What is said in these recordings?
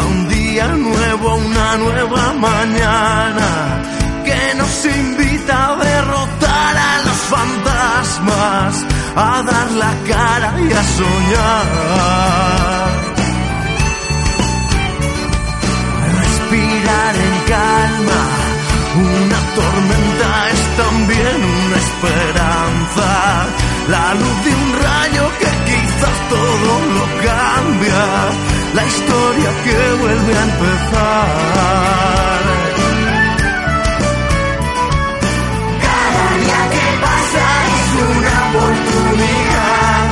Empieza un día nuevo, una nueva mañana que nos invita a derrotar a los fantasmas, a dar la cara y a soñar. Empezar. Cada día que pasa es una oportunidad,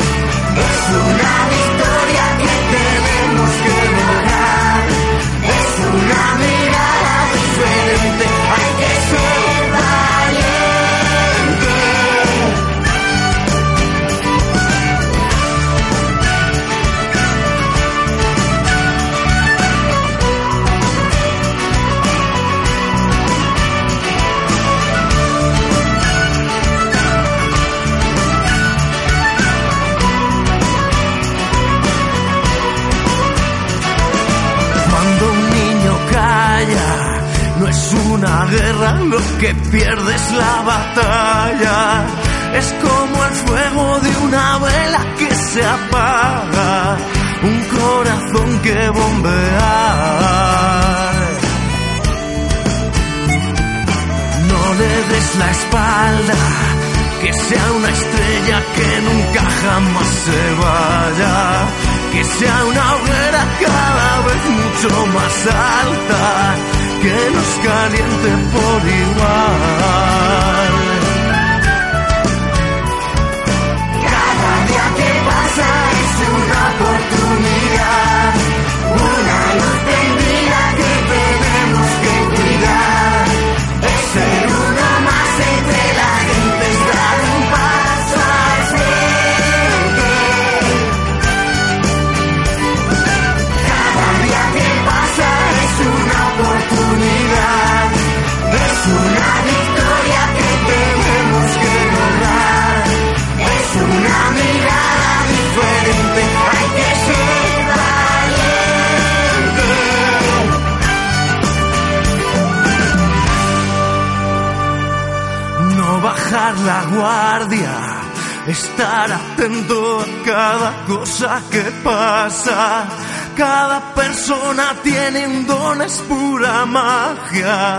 es una victoria que tenemos que lograr, es una mirada es una guerra, lo que pierde es la batalla. Es como el fuego de una vela que se apaga, un corazón que bombea. No le des la espalda, que sea una estrella que nunca jamás se vaya, que sea una hoguera cada vez mucho más alta, que nos caliente por igual. La guardia, estar atento a cada cosa que pasa. Cada persona tiene un don, es pura magia.